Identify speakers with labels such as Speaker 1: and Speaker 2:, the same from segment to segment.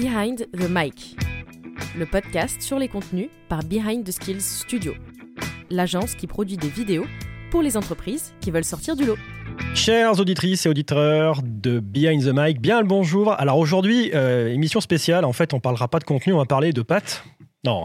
Speaker 1: Behind the Mic, le podcast sur les contenus par Behind the Skills Studio, l'agence qui produit des vidéos pour les entreprises qui veulent sortir du lot.
Speaker 2: Chères auditrices et auditeurs de Behind the Mic, bien le bonjour. Alors aujourd'hui, euh, émission spéciale. En fait, on parlera pas de contenu, on va parler de pâtes. Non,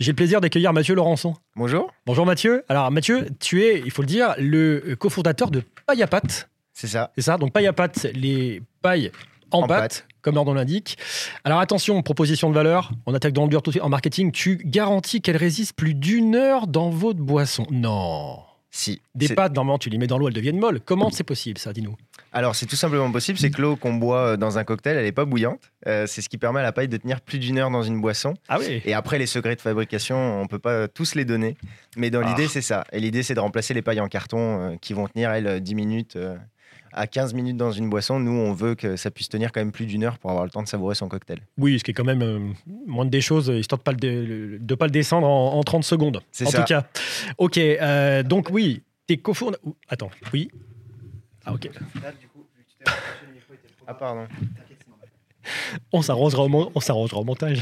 Speaker 2: j'ai le plaisir d'accueillir Mathieu Laurençon.
Speaker 3: Bonjour.
Speaker 2: Bonjour Mathieu. Alors Mathieu, tu es, il faut le dire, le cofondateur de Paille à pâtes.
Speaker 3: C'est ça.
Speaker 2: C'est ça. Donc paille à pâtes, les pailles en,
Speaker 3: En
Speaker 2: pâte,
Speaker 3: pâte.
Speaker 2: Comme leur nom l'indique. Alors attention, proposition de valeur. On attaque dans le dur tout de suite. En marketing, tu garantis qu'elles résistent plus d'une heure dans votre boisson? Non.
Speaker 3: Si.
Speaker 2: Des pâtes, normalement, tu les mets dans l'eau, elles deviennent molles. Comment c'est possible, ça Dis-nous?
Speaker 3: Alors, c'est tout simplement possible, c'est que l'eau qu'on boit euh, dans un cocktail, elle n'est pas bouillante. Euh, c'est ce qui permet à la paille de tenir plus d'une heure dans une boisson.
Speaker 2: Ah oui.
Speaker 3: Et après, les secrets de fabrication, on peut pas tous les donner. Mais dans
Speaker 2: Ah.
Speaker 3: l'idée, c'est ça. Et l'idée, c'est de remplacer les pailles en carton euh, qui vont tenir, elles, 10 minutes euh, à 15 minutes dans une boisson. Nous, on veut que ça puisse tenir quand même plus d'une heure pour avoir le temps de savourer son cocktail.
Speaker 2: Oui, ce qui est quand même euh, moins des choses, histoire de pas le, dé- de pas le descendre en, en 30 secondes.
Speaker 3: C'est
Speaker 2: En
Speaker 3: ça.
Speaker 2: tout cas. Ok, euh, donc oui, t'es cofondateur. Attends, oui. Ah ok.
Speaker 3: Ah, pardon.
Speaker 2: On s'arrangera au, mon- on s'arrangera au montage.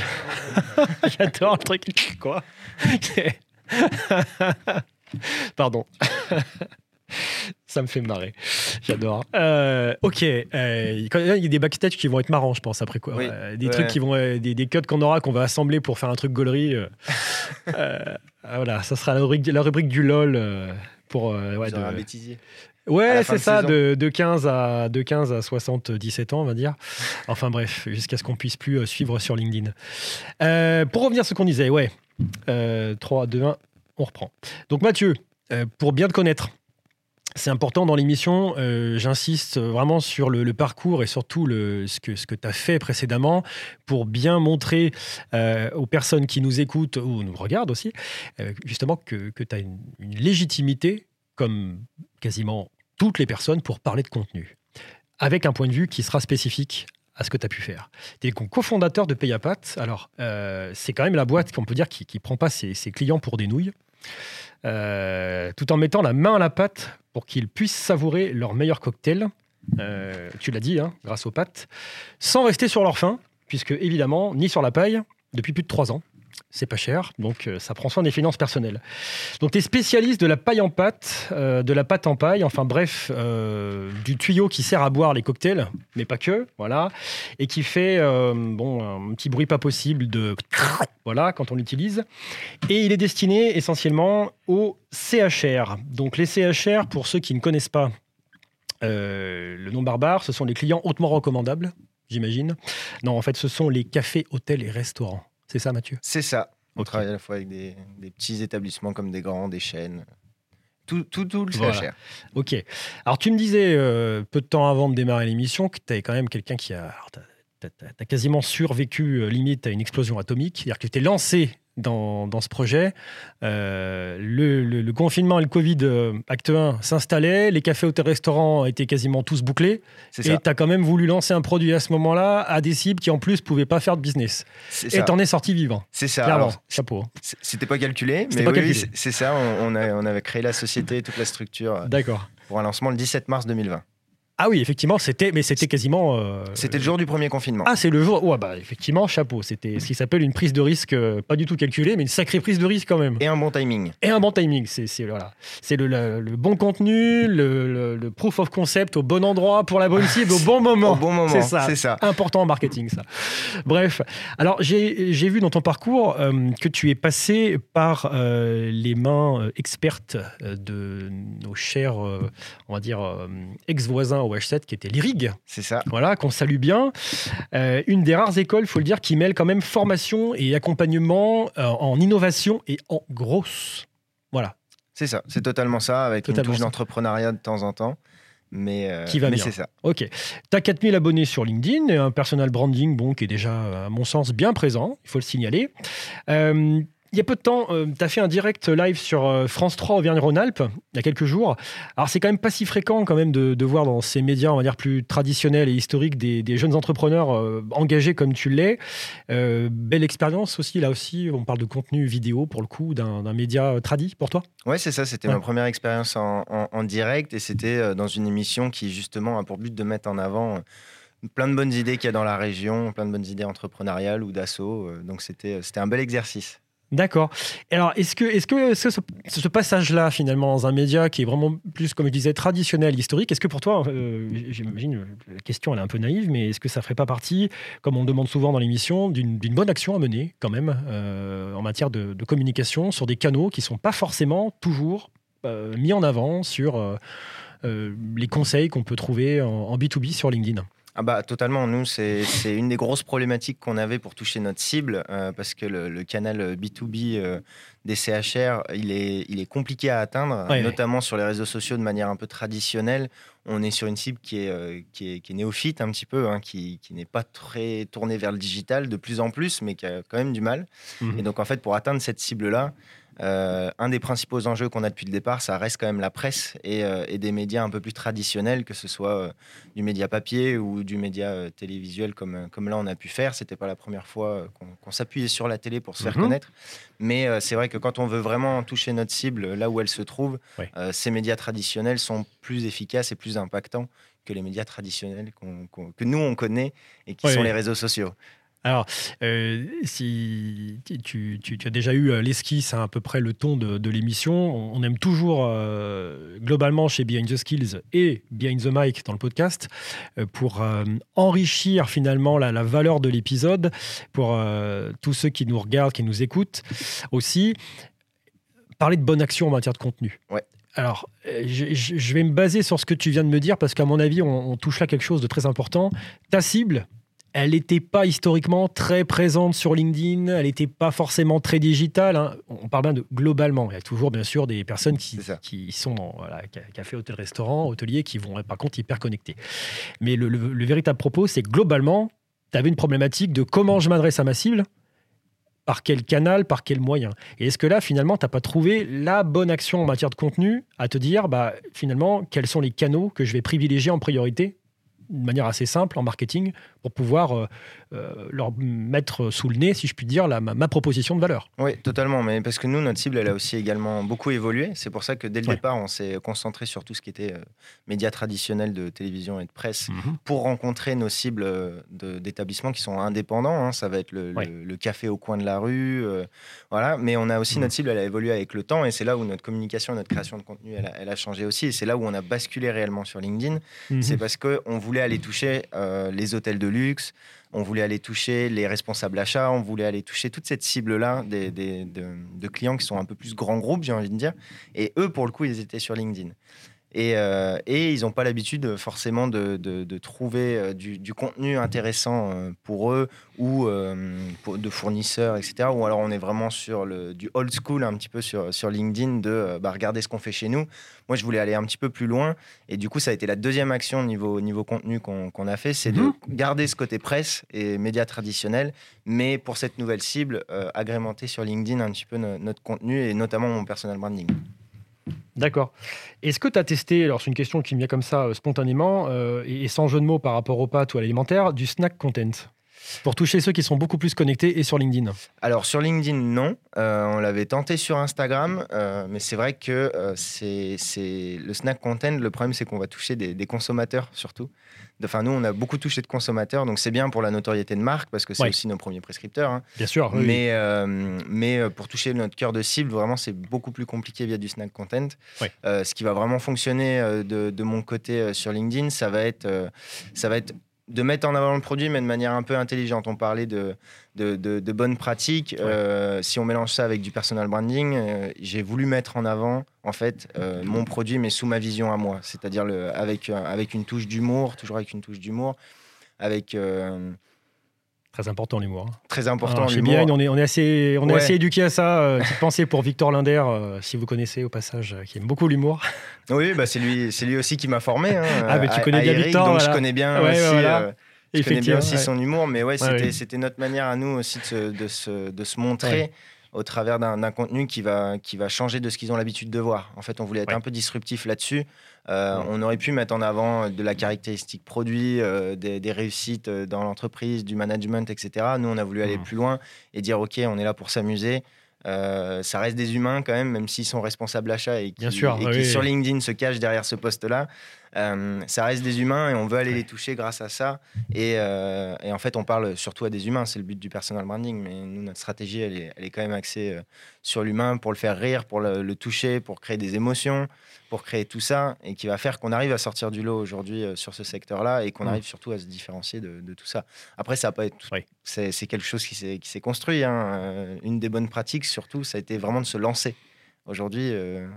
Speaker 2: J'adore le truc. Quoi? Pardon. Ça me fait marrer. J'adore. Euh, ok. euh, Il y a des backstage qui vont être marrants, je pense, après quoi.
Speaker 3: Oui.
Speaker 2: Euh, des
Speaker 3: Ouais.
Speaker 2: trucs qui vont. des, des cuts qu'on aura, qu'on va assembler pour faire un truc gaulerie. ah, voilà, ça sera la rubrique, la rubrique du LOL. pour, ouais, de-
Speaker 3: un bêtisier.
Speaker 2: Ouais, c'est ça, de, de 15 à, de 15 à 77 ans, on va dire. Enfin bref, jusqu'à ce qu'on puisse plus suivre sur LinkedIn. Pour revenir à ce qu'on disait, ouais. Euh, 3, 2, 1, on reprend. Donc Mathieu, pour bien te connaître, c'est important dans l'émission, euh, j'insiste vraiment sur le, parcours et surtout ce que, ce que tu as fait précédemment pour bien montrer euh, aux personnes qui nous écoutent ou nous regardent aussi, euh, justement que, que tu as une, légitimité comme quasiment toutes les personnes pour parler de contenu, avec un point de vue qui sera spécifique à ce que tu as pu faire. Tu es cofondateur de Payapat. Alors, c'est quand même la boîte qu'on peut dire qui ne prend pas ses, ses clients pour des nouilles, euh, tout en mettant la main à la pâte pour qu'ils puissent savourer leur meilleur cocktail. Euh, tu l'as dit, hein, grâce aux pâtes, sans rester sur leur faim, puisque évidemment, ni sur la paille, depuis plus de trois ans. C'est pas cher, donc euh, ça prend soin des finances personnelles. Donc, tu es spécialiste de la paille en pâte, euh, de la pâte en paille, enfin bref, euh, du tuyau qui sert à boire les cocktails, mais pas que, voilà, et qui fait bon, un petit bruit pas possible de voilà quand on l'utilise. Et il est destiné essentiellement aux CHR. Donc, les CHR, pour ceux qui ne connaissent pas le nom barbare, ce sont les clients hautement recommandables, j'imagine. Non, en fait, ce sont les cafés, hôtels et restaurants. C'est ça, Mathieu?
Speaker 3: C'est ça. On travaille à la fois avec des, des petits établissements comme des grands, des chaînes. Tout, tout, tout le
Speaker 2: Voilà.
Speaker 3: CHR.
Speaker 2: Ok. Alors, tu me disais euh, peu de temps avant de démarrer l'émission que tu es quand même quelqu'un qui a. alors, t'as- t'as- t'as- t'as quasiment survécu euh, limite à une explosion atomique. C'est-à-dire que tu t'es lancé dans, dans ce projet. Euh, le, le- le confinement et le Covid, euh, acte 1, s'installaient. Les cafés, hôtels, restaurants étaient quasiment tous bouclés. Et tu as quand même voulu lancer un produit à ce moment-là à des cibles qui, en plus, pouvaient pas faire de business. Et t'en es sorti vivant.
Speaker 3: C'est ça.
Speaker 2: Clairement.
Speaker 3: Alors,
Speaker 2: Chapeau.
Speaker 3: c- C'était pas calculé, mais
Speaker 2: pas
Speaker 3: oui, c'est- ça. On, on a- on avait créé la société, toute la structure euh,
Speaker 2: D'accord.
Speaker 3: pour un lancement le 17 mars 2020.
Speaker 2: Ah oui, effectivement, c'était, mais c'était quasiment. euh,
Speaker 3: C'était le jour du premier confinement.
Speaker 2: Ah, c'est le jour. Ouais, bah, effectivement, chapeau. C'était ce qui s'appelle une prise de risque, euh, pas du tout calculée, mais une sacrée prise de risque quand même.
Speaker 3: Et un bon timing.
Speaker 2: Et un bon timing. C'est c'est- voilà. C'est le, le- le bon contenu, le, proof of concept au bon endroit, pour la bonne cible, au bon moment.
Speaker 3: Au bon moment.
Speaker 2: C'est ça.
Speaker 3: C'est ça.
Speaker 2: Important en marketing, ça. Bref, alors j'ai j'ai vu dans ton parcours euh, que tu es passé par euh, les mains expertes de nos chers, on va dire, ex-voisins au H7 qui étaient l'IRIG,
Speaker 3: C'est ça.
Speaker 2: voilà, qu'on salue bien. Euh, une des rares écoles, faut le dire, qui mêle quand même formation et accompagnement euh, en innovation et en grosse. Voilà,
Speaker 3: C'est ça. C'est totalement ça, avec
Speaker 2: Totalement
Speaker 3: une touche d'entrepreneuriat de temps en temps. Mais, euh,
Speaker 2: Qui va
Speaker 3: mais c'est ça.
Speaker 2: ok. Tu as 4000 abonnés sur LinkedIn et un personal branding bon, qui est déjà, à mon sens, bien présent, il faut le signaler. Euh, il y a peu de temps, tu as fait un direct live sur euh, France 3 Auvergne-Rhône-Alpes, il y a quelques jours. Alors, c'est quand même pas si fréquent quand même de, de voir dans ces médias, on va dire, plus traditionnels et historiques, des, des jeunes entrepreneurs euh, engagés comme tu l'es. Euh, belle expérience aussi, là aussi, on parle de contenu vidéo, pour le coup, d'un média tradit pour toi?
Speaker 3: Ouais, c'est ça. C'était
Speaker 2: Ouais.
Speaker 3: ma première expérience en, en- en direct et c'était euh, dans une émission qui justement a pour but de mettre en avant euh, plein de bonnes idées qu'il y a dans la région, plein de bonnes idées entrepreneuriales ou d'assaut. donc c'était un bel exercice.
Speaker 2: D'accord. Alors, est-ce que, est-ce que ce, ce passage-là, finalement, dans un média qui est vraiment plus, comme je disais, traditionnel, historique, est-ce que pour toi, euh, j'imagine, la question elle est un peu naïve, mais est-ce que ça ferait pas partie, comme on demande souvent dans l'émission, d'une, bonne action à mener, quand même, euh, en matière de, communication sur des canaux qui sont pas forcément toujours euh, mis en avant sur les conseils qu'on peut trouver en, en B2B sur LinkedIn?
Speaker 3: Ah bah totalement, nous c'est une des grosses problématiques qu'on avait pour toucher notre cible euh, parce que le, canal B2B euh, des CHR il est, il est compliqué à atteindre, notamment sur les réseaux sociaux de manière un peu traditionnelle. On est sur une cible qui est, euh, qui est, qui est néophyte un petit peu, hein, qui, qui n'est pas très tournée vers le digital de plus en plus, mais qui a quand même du mal. Mmh Et donc en fait pour atteindre cette cible-là, euh, un des principaux enjeux qu'on a depuis le départ, ça reste quand même la presse et, euh, des médias un peu plus traditionnels, que ce soit euh, du média papier ou du média télévisuel comme, comme là on a pu faire. C'était pas la première fois qu'on s'appuyait sur la télé pour se faire mhm. connaître. Mais c'est vrai que quand on veut vraiment toucher notre cible là où elle se trouve, ces médias traditionnels sont plus efficaces et plus impactants que les médias traditionnels que nous on connaît et qui sont les réseaux sociaux.
Speaker 2: Alors, euh, si tu, as déjà eu euh, l'esquisse à, à peu près le ton de, l'émission, on, aime toujours euh, globalement chez Behind the Skills et Behind the Mic dans le podcast pour enrichir finalement la, valeur de l'épisode pour tous ceux qui nous regardent, qui nous écoutent aussi. Parler de bonne action en matière de contenu.
Speaker 3: Ouais.
Speaker 2: Alors, je, vais me baser sur ce que tu viens de me dire parce qu'à mon avis, on, on touche là quelque chose de très important. Ta cible, elle n'était pas historiquement très présente sur LinkedIn, elle n'était pas forcément très digitale. Hein. On parle bien de globalement. Il y a toujours, bien sûr, des personnes qui, qui sont dans voilà, café, hôtel, restaurant, hôtelier, qui vont, par contre, hyper connectés. Mais le, véritable propos, c'est globalement, tu avais une problématique de comment je m'adresse à ma cible, par quel canal, par quel moyen. Et est-ce que là, finalement, tu n'as pas trouvé la bonne action en matière de contenu à te dire, bah, finalement, quels sont les canaux que je vais privilégier en priorité de manière assez simple en marketing pour pouvoir euh, euh, leur mettre sous le nez, si je puis dire, la, ma, proposition de valeur.
Speaker 3: Oui, totalement. Mais parce que nous, notre cible, elle a aussi également beaucoup évolué. C'est pour ça que dès le départ, on s'est concentré sur tout ce qui était euh, médias traditionnels de télévision et de presse mhm. pour rencontrer nos cibles d'établissements qui sont indépendants. Hein. Ça va être le, café au coin de la rue. voilà. Mais on a aussi mhm. notre cible, elle a évolué avec le temps et c'est là où notre communication, notre création de contenu, elle a, changé aussi. Et c'est là où on a basculé réellement sur LinkedIn. Mhm. C'est parce qu'on voulait aller toucher les hôtels de on voulait aller toucher les responsables achats, on voulait aller toucher toute cette cible-là des, de, clients qui sont un peu plus grands groupes, j'ai envie de dire. Et eux, pour le coup, ils étaient sur LinkedIn. Euh, et, ils n'ont pas l'habitude forcément de, trouver euh, du, contenu intéressant euh, pour eux ou de fournisseurs, etc. Ou alors on est vraiment sur le, du old school un petit peu sur, sur LinkedIn de bah, regarder ce qu'on fait chez nous. Moi, je voulais aller un petit peu plus loin. Et du coup, ça a été la deuxième action niveau, niveau contenu qu'on a fait, c'est de mhm. garder ce côté presse et médias traditionnels, mais pour cette nouvelle cible, agrémenter sur LinkedIn un petit peu notre contenu et notamment mon personal branding.
Speaker 2: D'accord. Est-ce que tu as testé, alors c'est une question qui me vient comme ça euh, spontanément, euh, et, sans jeu de mots par rapport aux pâtes ou à l'alimentaire, du snack content? Pour toucher ceux qui sont beaucoup plus connectés et sur LinkedIn
Speaker 3: Alors sur LinkedIn, non. Euh, on l'avait tenté sur Instagram, mais c'est vrai que c'est le snack content. Le problème, c'est qu'on va toucher des, consommateurs surtout. Enfin, nous, on a beaucoup touché de consommateurs, donc c'est bien pour la notoriété de marque parce que c'est aussi nos premiers prescripteurs. Hein.
Speaker 2: Bien sûr.
Speaker 3: mais, euh, mais euh, pour toucher notre cœur de cible, vraiment, c'est beaucoup plus compliqué via du snack content. Euh, ce qui va vraiment fonctionner de, de, mon côté sur LinkedIn, ça va être, ça va être de mettre en avant le produit, mais de manière un peu intelligente. On parlait de, de, bonnes pratiques. Euh, si on mélange ça avec du personal branding, euh, j'ai voulu mettre en avant en fait euh, mon produit, mais sous ma vision à moi, c'est-à-dire avec, avec une touche d'humour, toujours avec une touche d'humour, avec
Speaker 2: Très important l'humour. Hein.
Speaker 3: Très important
Speaker 2: l'humour. on est, on est assez, on est assez éduqué à ça. Euh, petite pensée pour Victor Linder, euh, si vous connaissez au passage, euh, qui aime beaucoup l'humour.
Speaker 3: Oui, bah c'est lui, c'est lui aussi qui m'a formé. Hein,
Speaker 2: ah, mais tu connais bien Victor.
Speaker 3: Donc je connais bien aussi. je connais bien aussi son humour, mais ouais, c'était, notre manière à nous aussi de se, de se, de se montrer au travers d'un contenu qui va, qui va changer de ce qu'ils ont l'habitude de voir. En fait, on voulait être un peu disruptif là-dessus. Euh, on aurait pu mettre en avant de la caractéristique produit, euh, des, réussites euh, dans l'entreprise, du management, etc. Nous, on a voulu aller plus loin et dire, OK, on est là pour s'amuser. ça reste des humains quand même, même s'ils sont responsables achats et qui, sur LinkedIn se cachent derrière ce poste-là. Ça reste des humains et on veut aller les toucher grâce à ça. Et, en fait, on parle surtout à des humains, c'est le but du personal branding. Mais nous, notre stratégie, elle est, elle est quand même axée sur l'humain pour le faire rire, pour le, toucher, pour créer des émotions, pour créer tout ça et qui va faire qu'on arrive à sortir du lot aujourd'hui sur ce secteur-là et qu'on arrive surtout à se différencier de, tout ça. Après, ça va pas être. C'est quelque chose qui s'est construit. Hein. Une des bonnes pratiques, surtout, ça a été vraiment de se lancer. Aujourd'hui, euh,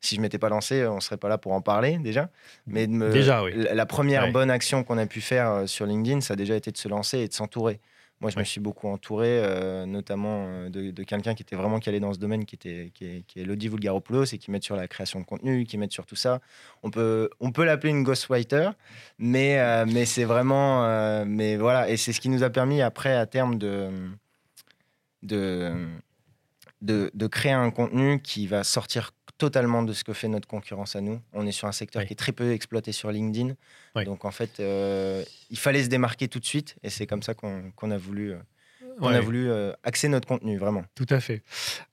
Speaker 3: si je m'étais pas lancé, on serait pas là pour en parler déjà. Mais
Speaker 2: déjà, oui.
Speaker 3: la, première bonne action qu'on a pu faire euh, sur LinkedIn, ça a déjà été de se lancer et de s'entourer. Moi, je me suis beaucoup entouré, euh, notamment de, quelqu'un qui était vraiment calé dans ce domaine, qui, était, qui est, qui est Lodi Vulgaropoulos et qui met sur la création de contenu, qui met sur tout ça. On peut, on peut l'appeler une ghostwriter, mais, mais c'est vraiment. mais voilà, et c'est ce qui nous a permis après, à terme, de. de de, créer un contenu qui va sortir totalement de ce que fait notre concurrence à nous. On est sur un secteur qui est très peu exploité sur LinkedIn. Donc en fait, euh, il fallait se démarquer tout de suite et c'est comme ça qu'on a voulu... Euh, on a voulu euh, axer notre contenu, vraiment.
Speaker 2: Tout à fait.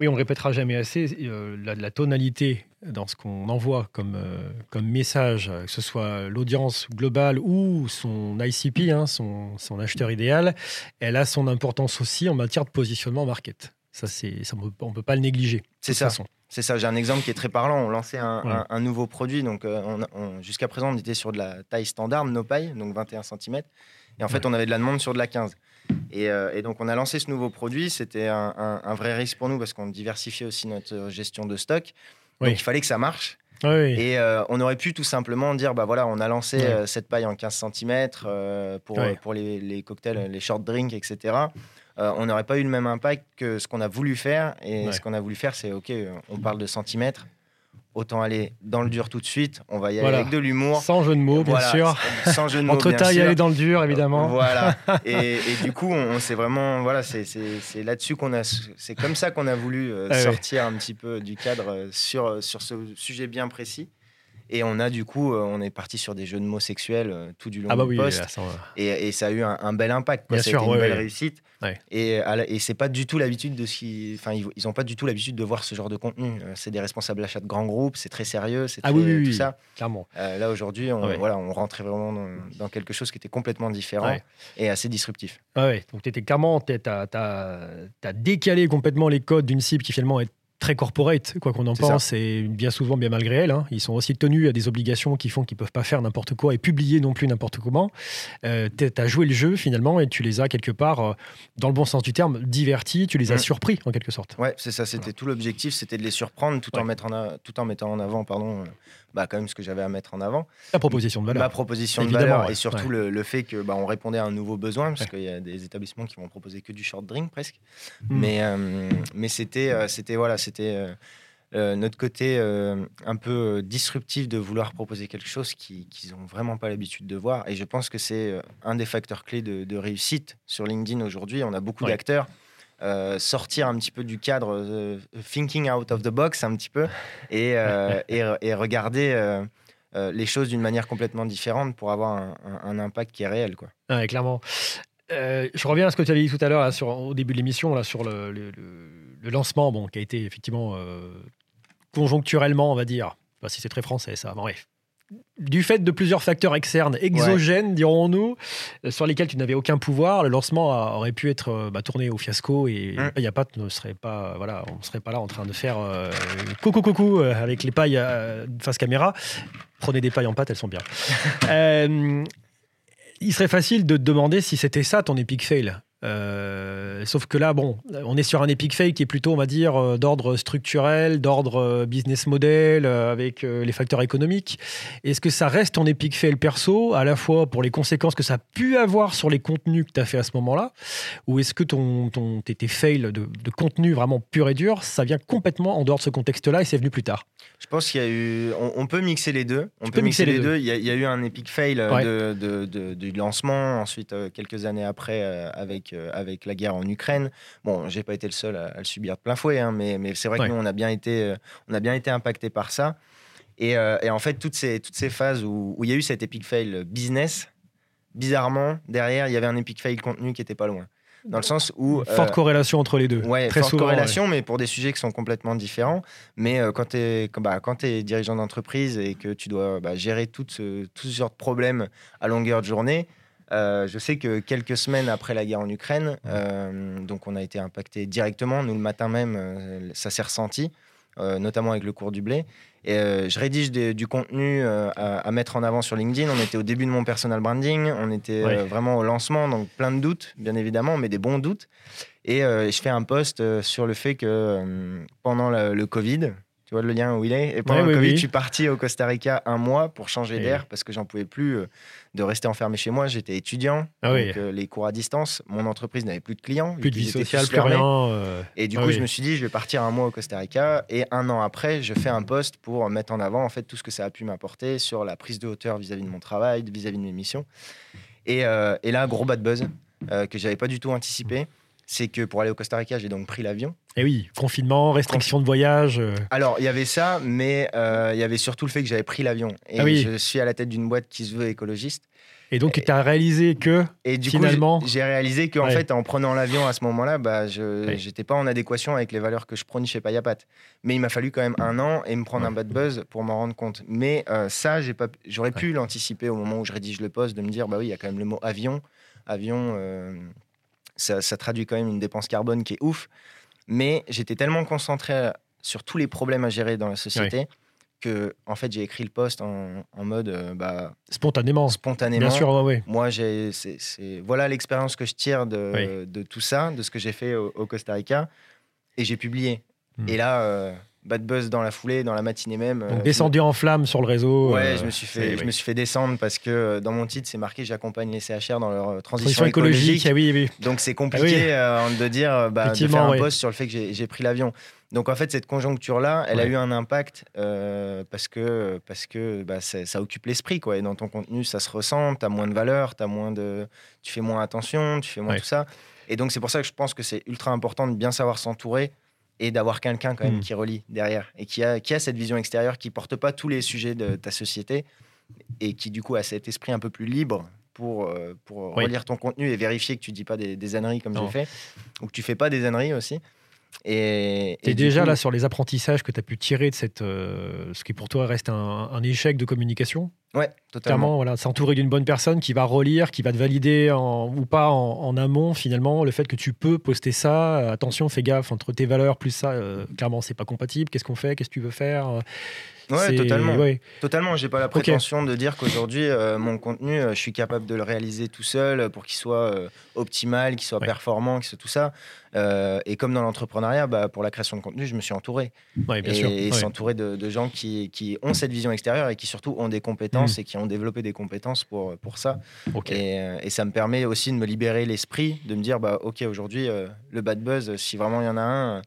Speaker 2: Oui, on ne répétera jamais assez. la, tonalité dans ce qu'on envoie comme, comme message, que ce soit l'audience globale ou son ICP, hein, son, son acheteur idéal, elle a son importance aussi en matière de positionnement market. Ça, ça on ne peut pas le négliger.
Speaker 3: C'est ça. C'est ça. J'ai un exemple qui est très parlant. On lançait un, nouveau produit. Donc, euh, jusqu'à présent, on était sur de la taille standard, no paille, donc 21 cm. Et en fait, on avait de la demande sur de la 15. Euh, et, donc, on a lancé ce nouveau produit. C'était un, vrai risque pour nous parce qu'on diversifiait aussi notre gestion de stock. Donc, il fallait que ça marche. Et euh, on aurait pu tout simplement dire bah voilà, on a lancé cette paille en 15 cm pour, pour les, les, cocktails, les short drinks, etc. Euh, on n'aurait pas eu le même impact que ce qu'on a voulu faire. Et ce qu'on a voulu faire, c'est OK, euh, on parle de centimètres. Autant aller dans le dur tout de suite. On va y aller avec de l'humour.
Speaker 2: Sans jeu de mots, bien sûr.
Speaker 3: Sans jeu de mots.
Speaker 2: Entre
Speaker 3: temps,
Speaker 2: y aller dans le dur, évidemment.
Speaker 3: Voilà. Et, du coup, on, s'est vraiment. Voilà, c'est là-dessus qu'on a. C'est comme ça qu'on a voulu euh, ah sortir un petit peu du cadre sur, sur ce sujet bien précis. Et on a du coup, euh, on est parti sur des jeux de mots sexuels euh, tout du long ah bah du poste. et, ça a eu un, bel impact. Bien sûr, une belle réussite. Et, et c'est pas du tout l'habitude de ce qui, enfin, ils n'ont pas du tout l'habitude de voir ce genre de contenu. Euh, c'est des responsables d'achat de grands groupes, c'est très sérieux, c'est ah oui, tout ça.
Speaker 2: Clairement.
Speaker 3: là aujourd'hui, on, voilà, on rentrait vraiment dans, quelque chose qui était complètement différent et assez disruptif.
Speaker 2: Ah ouais. Donc tu étais clairement, tu as, as, décalé complètement les codes d'une cible qui finalement est très corporate, quoi qu'on en pense, et bien souvent, bien malgré elle. Hein. Ils sont aussi tenus à des obligations qui font qu'ils ne peuvent pas faire n'importe quoi et publier non plus n'importe comment. Euh, tu as joué le jeu finalement et tu les as quelque part, euh, dans le bon sens du terme, divertis, tu les as mm. surpris en quelque sorte.
Speaker 3: Ouais, c'est ça, c'était tout l'objectif, c'était de les surprendre tout, en mettre en tout en mettant en avant pardon, bah, quand même ce que j'avais à mettre en avant.
Speaker 2: La proposition de valeur.
Speaker 3: Ma proposition de valeur et surtout le, fait que bah, on répondait à un nouveau besoin, parce qu'il y a des établissements qui vont proposer que du short drink presque. Mm. Mais, euh, mais c'était, c'était voilà, c'était euh, euh, notre côté euh, un peu disruptif de vouloir proposer quelque chose qu'ils n'ont vraiment pas l'habitude de voir. Et je pense que c'est un des facteurs clés de, réussite sur LinkedIn aujourd'hui. On a beaucoup d'acteurs. sortir un petit peu du cadre, thinking out of the box un petit peu, et, et, regarder les choses d'une manière complètement différente pour avoir un, impact qui est réel. Quoi.
Speaker 2: clairement. je reviens à ce que tu avais dit tout à l'heure au début de l'émission sur le, le lancement, bon, qui a été effectivement euh, conjoncturellement, on va dire, pas si c'est très français ça, bref, du fait de plusieurs facteurs externes, exogènes, dirons-nous, euh, sur lesquels tu n'avais aucun pouvoir, le lancement aurait pu être euh, bah, tourné au fiasco et mmh. il y a pas, ne serait pas, voilà, on ne serait pas là en train de faire coucou coucou avec les pailles face caméra. Prenez des pailles en pâte, elles sont bien. il serait facile de te demander si c'était ça ton epic fail. Euh, sauf que là, bon, on est sur un epic fail qui est plutôt, on va dire, euh, d'ordre structurel, d'ordre euh, business model, avec les facteurs économiques. Est-ce que ça reste ton epic fail perso, à la fois pour les conséquences que ça a pu avoir sur les contenus que tu as fait à ce moment-là, ou est-ce que ton, ton, tes fails de, de, contenu vraiment pur et dur, ça vient complètement en dehors de ce contexte-là et c'est venu plus tard?
Speaker 3: Je pense qu'il y a eu. On, peut mixer les deux. On peut mixer, les deux. Il, y a, eu un epic fail de, de, du lancement, ensuite, quelques années après, avec euh, avec, la guerre en Ukraine. Bon, j'ai pas été le seul à, le subir de plein fouet, hein, mais, mais c'est vrai que nous, on a bien été, euh, on a bien été impacté par ça. Et, euh, et, en fait, toutes ces, toutes ces phases où, il y a eu cet epic fail business, bizarrement, derrière, il y avait un epic fail contenu qui était pas loin. dans le sens où
Speaker 2: forte corrélation entre les deux.
Speaker 3: Ouais,
Speaker 2: très
Speaker 3: forte corrélation, mais pour des sujets qui sont complètement différents. Mais quand tu es, bah, es dirigeant d'entreprise et que tu dois bah, gérer tout ce, tout ce genre de problèmes à longueur de journée. Je sais que quelques semaines après la guerre en Ukraine, donc on a été impacté directement. Nous, le matin même, ça s'est ressenti. Euh, notamment avec le cours du blé. Et euh, je rédige du contenu euh, à, mettre en avant sur LinkedIn. On était au début de mon personal branding, on était vraiment au lancement, donc plein de doutes, bien évidemment, mais des bons doutes. Et je fais un post sur le fait que pendant le Covid, tu vois le lien où il est Et pendant le Covid, je suis parti au Costa Rica un mois pour changer d'air parce que j'en pouvais plus euh, de rester enfermé chez moi. J'étais étudiant, ah donc euh, les cours à distance. Mon entreprise n'avait plus de clients.
Speaker 2: Plus de vie sociale, plus rien. Euh.
Speaker 3: Et du coup, je me suis dit, je vais partir un mois au Costa Rica. Et un an après, je fais un post pour mettre en avant en fait tout ce que ça a pu m'apporter sur la prise de hauteur vis-à-vis de mon travail, vis-à-vis de mes missions. Et, et là, gros bad buzz que j'avais pas du tout anticipé c'est que pour aller au Costa Rica, j'ai donc pris l'avion.
Speaker 2: Et eh oui, confinement, restriction de voyage. Euh.
Speaker 3: Alors, il y avait ça, mais euh, il y avait surtout le fait que j'avais pris l'avion. Et ah je suis à la tête d'une boîte qui se veut écologiste.
Speaker 2: Et donc, tu as réalisé que et du finalement...
Speaker 3: j'ai réalisé qu'en fait, en prenant l'avion à ce moment-là, bah, je n'étais pas en adéquation avec les valeurs que je prône chez Payapat. Mais il m'a fallu quand même un an et me prendre un bad buzz pour m'en rendre compte. Mais euh, ça, j'aurais pu l'anticiper au moment où je rédige le poste, de me dire, bah oui, il y a quand même le mot avion. Avion, ça, traduit quand même une dépense carbone qui est ouf. Mais j'étais tellement concentré sur tous les problèmes à gérer dans la société que, en fait, j'ai écrit le poste en, mode euh, bah,
Speaker 2: spontanément.
Speaker 3: Spontanément.
Speaker 2: Bien sûr, ouais,
Speaker 3: Moi, j'ai, voilà l'expérience que je tire de, tout ça, de ce que j'ai fait au, Costa Rica, et j'ai publié. Hmm. Et là. Euh, bad buzz dans la foulée, dans la matinée même.
Speaker 2: Donc euh, descendu en flamme sur le réseau.
Speaker 3: Ouais, je me suis fait, je me suis fait descendre parce que euh, dans mon titre c'est marqué j'accompagne les CHR dans leur euh, transition, écologique. Ah
Speaker 2: oui, oui.
Speaker 3: Donc c'est compliqué ah de dire bah, de faire un post sur le fait que j'ai pris l'avion. Donc en fait cette conjoncture là, elle a eu un impact parce que parce que bah, ça occupe l'esprit quoi. Et dans ton contenu ça se ressent, tu as moins de valeur, as moins de, tu fais moins attention, tu fais moins tout ça. Et donc c'est pour ça que je pense que c'est ultra important de bien savoir s'entourer et d'avoir quelqu'un quand même hmm. qui relie derrière et qui a, qui a cette vision extérieure, qui porte pas tous les sujets de ta société et qui du coup a cet esprit un peu plus libre pour, euh, pour relire ton contenu et vérifier que tu dis pas des, des âneries comme j'ai fait ou que tu fais pas des âneries aussi.
Speaker 2: Et, et déjà là sur les apprentissages que tu as pu tirer de cette, euh, ce qui pour toi reste un, échec de communication?
Speaker 3: Ouais, totalement.
Speaker 2: voilà, s'entourer d'une bonne personne qui va relire, qui va te valider en, ou pas en, amont finalement le fait que tu peux poster ça. attention, fais gaffe entre tes valeurs plus ça. Euh, clairement, c'est pas compatible. Qu'est-ce qu'on fait Qu'est-ce que tu veux faire
Speaker 3: Ouais, totalement. Ouais. Totalement. J'ai pas la prétention de dire qu'aujourd'hui, euh, mon contenu, euh, je suis capable de le réaliser tout seul pour qu'il soit euh, optimal, qu'il soit performant, qu'il soit tout ça. Et comme dans l'entrepreneuriat, bah, pour la création de contenu, je me suis entouré.
Speaker 2: bien
Speaker 3: et,
Speaker 2: sûr.
Speaker 3: et s'entourer de, gens qui, qui, ont cette vision extérieure et qui surtout ont des compétences mm. et qui ont développé des compétences pour, pour ça. Et, et, ça me permet aussi de me libérer l'esprit, de me dire, bah, OK, aujourd'hui, le bad buzz, si vraiment il y en a un,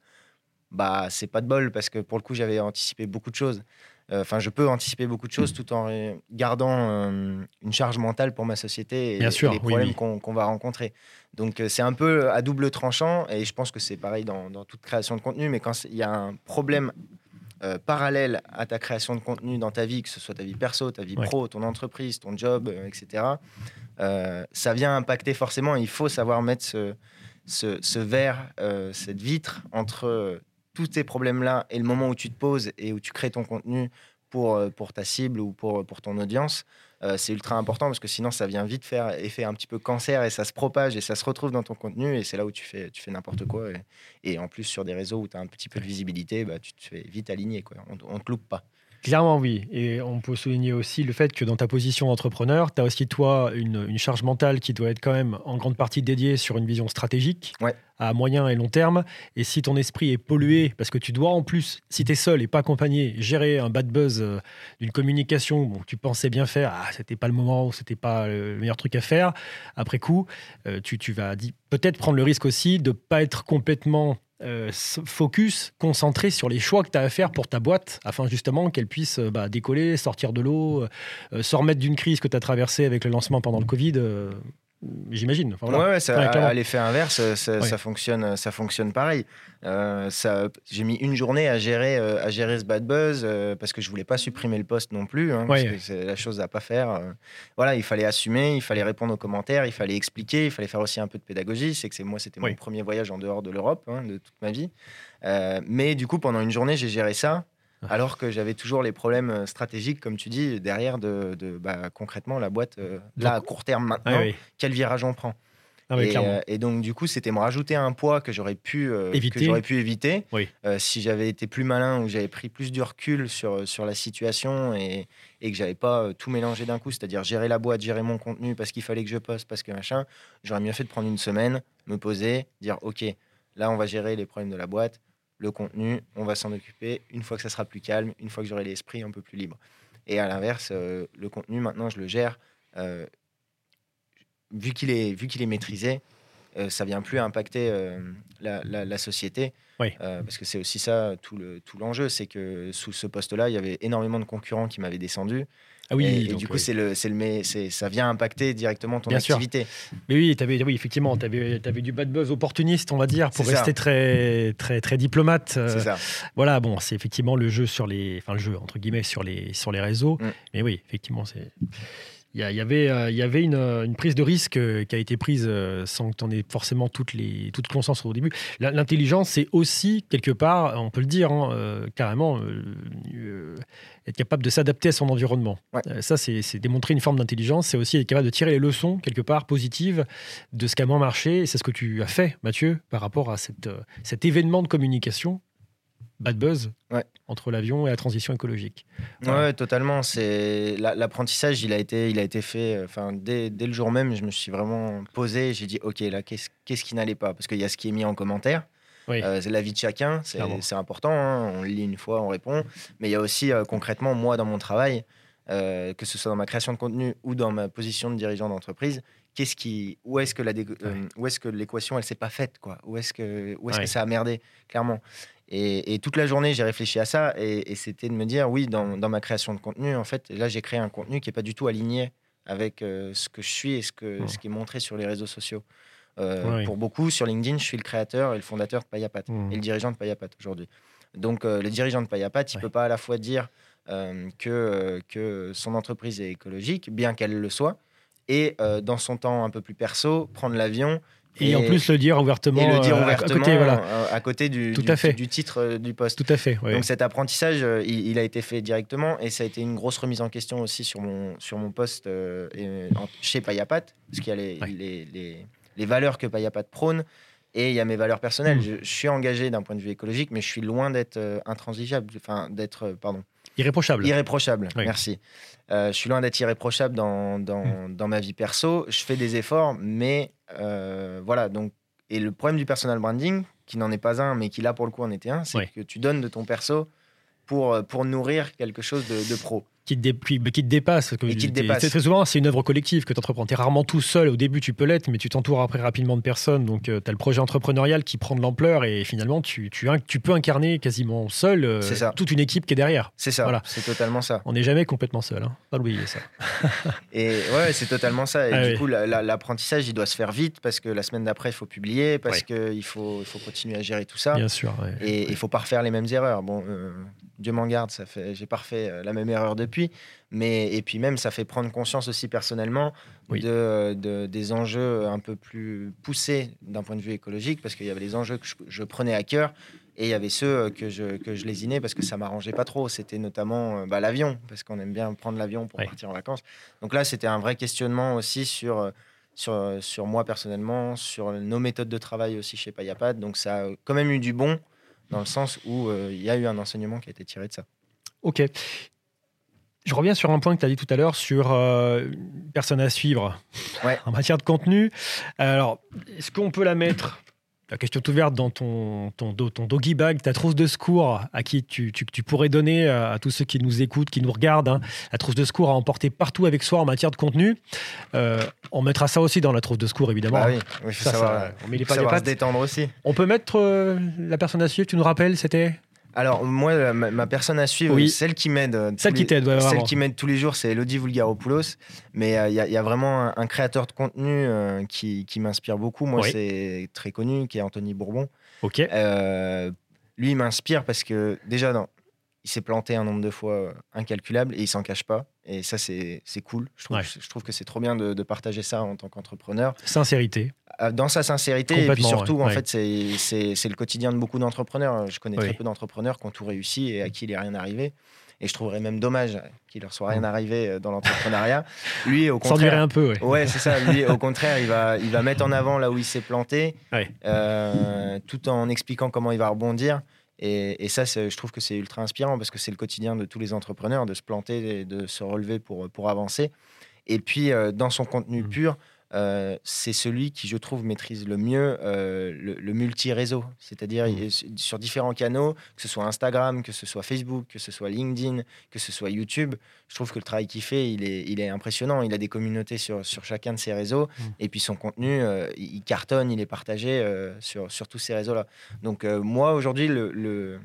Speaker 3: bah, c'est pas de bol parce que pour le coup, j'avais anticipé beaucoup de choses. Euh, enfin, je peux anticiper beaucoup de choses tout en gardant euh, une charge mentale pour ma société et, les problèmes qu'on va rencontrer. Donc, euh, c'est un peu à double tranchant et je pense que c'est pareil dans, toute création de contenu. Mais quand il y a un problème parallèle à ta création de contenu dans ta vie, que ce soit ta vie perso, ta vie pro, ton entreprise, ton job, etc., ça vient impacter forcément. Il faut savoir mettre ce, ce, ce verre, cette vitre entre tous ces problèmes-là et le moment où tu te poses et où tu crées ton contenu pour, euh, pour ta cible ou pour, pour ton audience, euh, c'est ultra important parce que sinon ça vient vite faire effet un petit peu cancer et ça se propage et ça se retrouve dans ton contenu et c'est là où tu fais, tu fais n'importe quoi. Et, en plus, sur des réseaux où tu as un petit peu de visibilité, bah, tu te fais vite aligner. Quoi. On ne te loupe pas.
Speaker 2: Clairement, oui. Et on peut souligner aussi le fait que dans ta position d'entrepreneur, tu as aussi, toi, une, charge mentale qui doit être quand même en grande partie dédiée sur une vision stratégique à moyen et long terme. Et si ton esprit est pollué, parce que tu dois en plus, si tu es seul et pas accompagné, gérer un bad buzz euh, d'une communication bon, tu pensais bien faire, ah, c'était pas le moment ou c'était pas le meilleur truc à faire, après coup, euh, tu, tu vas peut-être prendre le risque aussi de pas être complètement euh, focus, concentré sur les choix que tu as à faire pour ta boîte, afin justement qu'elle puisse euh, bah, décoller, sortir de l'eau, euh, se remettre d'une crise que tu as traversée avec le lancement pendant le Covid. J'imagine.
Speaker 3: Enfin, Ouais, ouais, ça, à, l'effet inverse, ça, fonctionne, ça fonctionne pareil. Euh, j'ai mis une journée à gérer, euh, à gérer ce bad buzz euh, parce que je voulais pas supprimer le poste non plus. Hein, parce que c'est la chose à pas faire. voilà, il fallait assumer, il fallait répondre aux commentaires, il fallait expliquer, il fallait faire aussi un peu de pédagogie. C'est que moi, c'était mon premier voyage en dehors de l'Europe hein, de toute ma vie. mais du coup, pendant une journée, j'ai géré ça. Alors que j'avais toujours les problèmes stratégiques, comme tu dis, derrière de, bah, concrètement la boîte, là à court terme maintenant, quel virage on prend? Ah euh, et, donc, du coup, c'était me rajouter un poids que j'aurais pu, euh, éviter. pu éviter euh, si j'avais été plus malin ou j'avais pris plus du recul sur, sur la situation et, et que j'avais pas tout mélangé d'un coup, c'est-à-dire gérer la boîte, gérer mon contenu parce qu'il fallait que je poste, parce que machin. J'aurais mieux fait de prendre une semaine, me poser, dire OK, là, on va gérer les problèmes de la boîte, le contenu, on va s'en occuper une fois que ça sera plus calme, une fois que j'aurai l'esprit un peu plus libre. Et à l'inverse, le contenu, maintenant, je le gère vu qu'il est, vu qu'il est maîtrisé, euh, ça vient plus impacter euh, la, la, société. Euh, parce que c'est aussi ça tout, le, tout l'enjeu, c'est que sous ce poste-là, il y avait énormément de concurrents qui m'avaient descendu. Ah oui, et, du coup, c'est le, c'est le, c'est, ça vient impacter directement ton activité.
Speaker 2: Mais oui, avais, oui effectivement, tu avais, du bad buzz opportuniste, on va dire, pour rester très, très, très diplomate. c'est ça. Voilà, bon, c'est effectivement le jeu sur les, enfin le jeu entre guillemets sur les, sur les réseaux. Mm. Mais oui, effectivement, c'est il y, avait, il y avait euh, une, prise de risque euh, qui a été prise euh, sans que tu en aies forcément toutes les, toute conscience au début. L'intelligence, c'est aussi, quelque part, on peut le dire hein, carrément, être capable de s'adapter à son environnement. ça, c'est démontrer une forme d'intelligence. C'est aussi être capable de tirer les leçons, quelque part, positives de ce qui a moins marché. C'est ce que tu as fait, Mathieu, par rapport à cette, cet événement de communication bad buzz entre l'avion et la transition écologique.
Speaker 3: Ouais, totalement. C'est l'apprentissage, il a été, il a été fait. Euh, enfin, dès, dès, le jour même, je me suis vraiment posé. J'ai dit, ok, là, qu'est-ce qu'est-ce qui n'allait pas? Parce qu'il y a ce qui est mis en commentaire. Euh, c'est la vie de chacun, c'est important. Hein. On lit une fois, on répond. Mais il y a aussi euh, concrètement moi dans mon travail, que ce soit dans ma création de contenu ou dans ma position de dirigeant d'entreprise, qu'est-ce qui, où est-ce que la, où est-ce que l'équation elle s'est pas faite quoi? Où est-ce que, où est-ce que ça a merdé? Clairement et, toute la journée, j'ai réfléchi à ça et, c'était de me dire, oui, dans, ma création de contenu, en fait, là, j'ai créé un contenu qui n'est pas du tout aligné avec euh, ce que je suis et ce, que, ce qui est montré sur les réseaux sociaux. Euh, pour beaucoup, sur LinkedIn, je suis le créateur et le fondateur de Payapat mmh. et le dirigeant de Payapat aujourd'hui. Donc, euh, le dirigeant de Payapat, il ne peut pas à la fois dire que, que son entreprise est écologique, bien qu'elle le soit, et dans son temps un peu plus perso, prendre l'avion
Speaker 2: et, en plus le dire ouvertement,
Speaker 3: le dire ouvertement à, côté, voilà. à côté du, Tout du, à fait. du, titre euh, du poste.
Speaker 2: Tout à fait.
Speaker 3: Donc cet apprentissage, euh, il, a été fait directement et ça a été une grosse remise en question aussi sur mon, sur mon poste euh, chez Payapat, parce qu'il y a les, les, les, les, valeurs que Payapat prône et il y a mes valeurs personnelles. Hmm. Je, je, suis engagé d'un point de vue écologique, mais je suis loin d'être intransigeable, enfin d'être, pardon,
Speaker 2: Irréprochable.
Speaker 3: Irréprochable, merci. Euh, je suis loin d'être irréprochable dans, dans, hmm. dans, ma vie perso. Je fais des efforts, mais euh, voilà. Donc, et le problème du personal branding, qui n'en est pas un, mais qui là pour le coup en était un, c'est que tu donnes de ton perso pour, euh, pour nourrir quelque chose de, de pro
Speaker 2: qui te, qui te dépasse. Très souvent, c'est une œuvre collective que tu entreprends. Tu es rarement tout seul. Au début, tu peux l'être, mais tu t'entoures après rapidement de personnes. Donc, euh, tu as le projet entrepreneurial qui prend de l'ampleur et finalement, tu, tu, tu peux incarner quasiment seul euh, toute une équipe qui est derrière.
Speaker 3: C'est ça. Voilà. C'est totalement ça.
Speaker 2: On n'est jamais complètement seul. Hein. Pas oublier ça.
Speaker 3: et ouais, c'est totalement ça. Et ah du coup, l'apprentissage, il doit se faire vite parce que la semaine d'après, il faut publier, parce qu'il faut, il faut continuer à gérer tout ça.
Speaker 2: Bien sûr.
Speaker 3: Et il faut pas refaire les mêmes erreurs. Bon, euh, Dieu m'en garde, ça fait, j'ai pas refait la même erreur depuis. Mais, et puis même, ça fait prendre conscience aussi personnellement de, des enjeux un peu plus poussés d'un point de vue écologique, parce qu'il y avait des enjeux que je, prenais à cœur, et il y avait ceux que je, que je lésinais parce que ça m'arrangeait pas trop. C'était notamment euh, bah, l'avion, parce qu'on aime bien prendre l'avion pour partir en vacances. Donc là, c'était un vrai questionnement aussi sur, euh, sur, sur moi personnellement, sur nos méthodes de travail aussi chez Payapat. Donc ça a quand même eu du bon, dans le sens où euh, il y a eu un enseignement qui a été tiré de ça.
Speaker 2: Ok. Je reviens sur un point que tu as dit tout à l'heure sur euh, personne à suivre en matière de contenu. Alors, est-ce qu'on peut la mettre la question est ouverte dans ton, ton, ton doggy bag, ta trousse de secours à qui tu, tu, pourrais donner à, tous ceux qui nous écoutent, qui nous regardent, hein, la trousse de secours à emporter partout avec soi en matière de contenu? Euh, on mettra ça aussi dans la trousse de secours, évidemment.
Speaker 3: Ah oui, il faut savoir, on met les se détendre aussi.
Speaker 2: On peut mettre euh, la personne à suivre, tu nous rappelles, c'était?
Speaker 3: Alors, moi, ma, personne à suivre, celle qui m'aide. Euh,
Speaker 2: celle qui t'aide,
Speaker 3: Celle qui m'aide tous les jours, c'est Elodie Vulgaropoulos. Mais euh, il y, a vraiment un, créateur de contenu euh, qui, m'inspire beaucoup. Moi, c'est très connu, qui est Anthony Bourbon.
Speaker 2: Ok.
Speaker 3: lui, il m'inspire parce que, déjà, non, il s'est planté un nombre de fois incalculable et il s'en cache pas. Et ça, c'est cool. Je trouve, je trouve que c'est trop bien de, partager ça en tant qu'entrepreneur.
Speaker 2: Sincérité.
Speaker 3: Euh, dans sa sincérité. Et puis surtout, en fait, c'est le quotidien de beaucoup d'entrepreneurs. Je connais très peu d'entrepreneurs qui ont tout réussi et à qui il n'est rien arrivé. Et je trouverais même dommage qu'il leur soit rien arrivé euh, dans l'entrepreneuriat. Lui, au contraire.
Speaker 2: un peu,
Speaker 3: ouais. c'est ça. Lui, au contraire, il va, il va mettre en avant là où il s'est planté, euh, tout en expliquant comment il va rebondir. Et, ça, je trouve que c'est ultra inspirant parce que c'est le quotidien de tous les entrepreneurs de se planter et de se relever pour, pour avancer. Et puis, dans son contenu mmh. pur, euh, c'est celui qui, je trouve, maîtrise le mieux euh, le, multi-réseau. C'est-à-dire mmh. sur différents canaux, que ce soit Instagram, que ce soit Facebook, que ce soit LinkedIn, que ce soit YouTube. Je trouve que le travail qu'il fait, il est, il est impressionnant. Il a des communautés sur, sur chacun de ces réseaux. Mmh. Et puis son contenu, euh, il cartonne, il est partagé sur, sur tous ces réseaux-là. Donc moi, aujourd'hui, le le,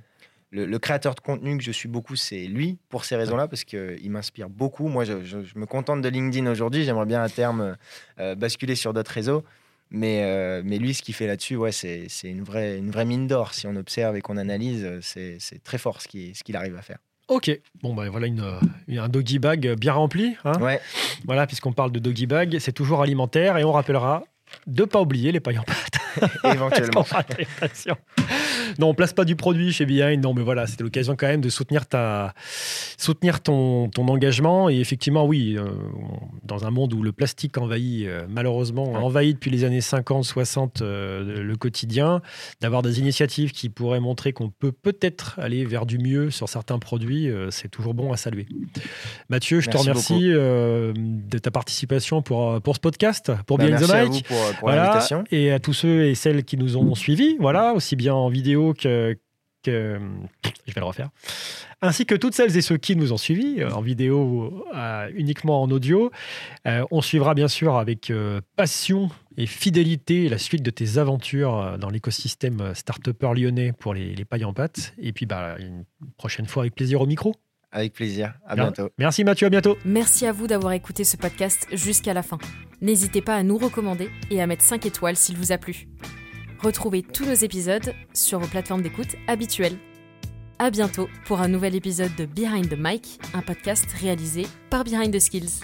Speaker 3: créateur de contenu que je suis beaucoup, c'est lui, pour ces raisons-là, parce qu'il m'inspire beaucoup. Moi, je, me contente de LinkedIn aujourd'hui. J'aimerais bien à terme euh, basculer sur d'autres réseaux. Mais, euh, mais lui, ce qu'il fait là-dessus, ouais, c'est une vraie, une vraie mine d'or. Si on observe et qu'on analyse, c'est très fort ce qu'il ce arrive à faire.
Speaker 2: Ok, bon ben voilà une, un doggy bag bien rempli. Hein
Speaker 3: ouais.
Speaker 2: Voilà, puisqu'on parle de doggy bag, c'est toujours alimentaire et on rappellera de ne pas oublier les pailles en pâte.
Speaker 3: Éventuellement.
Speaker 2: non, on place pas du produit chez Behind. Non, mais voilà, c'était l'occasion quand même de soutenir ta, soutenir ton, ton engagement. Et effectivement, oui, euh, dans un monde où le plastique envahit, euh, malheureusement, envahit depuis les années 50, 60 euh, le quotidien, d'avoir des initiatives qui pourraient montrer qu'on peut peut-être aller vers du mieux sur certains produits, c'est toujours bon à saluer. Mathieu, je te remercie de ta participation pour, pour ce podcast, pour
Speaker 3: bah,
Speaker 2: Behind the
Speaker 3: Mic. pour, pour l'invitation.
Speaker 2: Et à tous ceux et celles qui nous ont suivis, voilà, aussi bien en vidéo que, que, je vais le refaire, ainsi que toutes celles et ceux qui nous ont suivis euh, en vidéo, euh, uniquement en audio. Euh, on suivra bien sûr avec passion et fidélité la suite de tes aventures dans l'écosystème start lyonnais pour les, les, pailles en pâte. Et puis bah, une prochaine fois avec plaisir au micro.
Speaker 3: Avec plaisir. À bientôt.
Speaker 2: Merci Mathieu, à bientôt.
Speaker 1: Merci à vous d'avoir écouté ce podcast jusqu'à la fin. N'hésitez pas à nous recommander et à mettre 5 étoiles s'il vous a plu. Retrouvez tous nos épisodes sur vos plateformes d'écoute habituelles. À bientôt pour un nouvel épisode de Behind the Mic, un podcast réalisé par Behind the Skills.